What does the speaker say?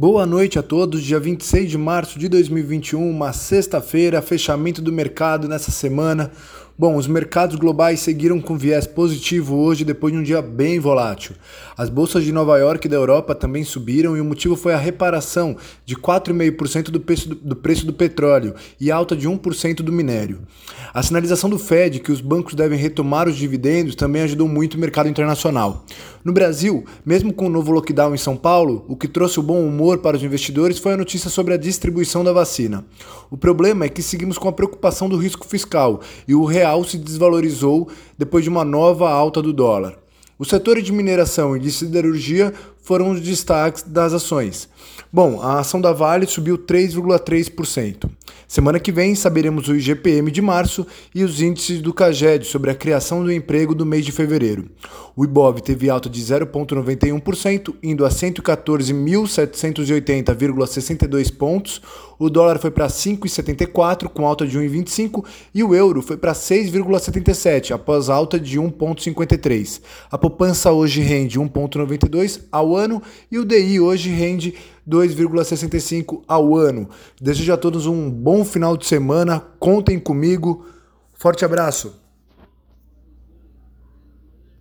Boa noite a todos. Dia 26 de março de 2021, uma sexta-feira, fechamento do mercado nessa semana. Bom, os mercados globais seguiram com viés positivo hoje depois de um dia bem volátil. As bolsas de Nova York e da Europa também subiram e o motivo foi a reparação de 4,5% do preço do, do preço do petróleo e alta de 1% do minério. A sinalização do Fed que os bancos devem retomar os dividendos também ajudou muito o mercado internacional. No Brasil, mesmo com o novo lockdown em São Paulo, o que trouxe o bom humor para os investidores foi a notícia sobre a distribuição da vacina. O problema é que seguimos com a preocupação do risco fiscal e o real real se desvalorizou depois de uma nova alta do dólar. O setor de mineração e de siderurgia foram os destaques das ações. Bom, a ação da Vale subiu 3,3%. Semana que vem saberemos o IGPM de março e os índices do CAGED sobre a criação do emprego do mês de fevereiro. O IBOV teve alta de 0,91%, indo a 114.780,62 pontos. O dólar foi para 5,74 com alta de 1,25 e o euro foi para 6,77 após alta de 1,53. A poupança hoje rende 1,92 ao ano e o DI hoje rende 2,65 ao ano. Desejo a todos um bom final de semana. Contem comigo. Forte abraço.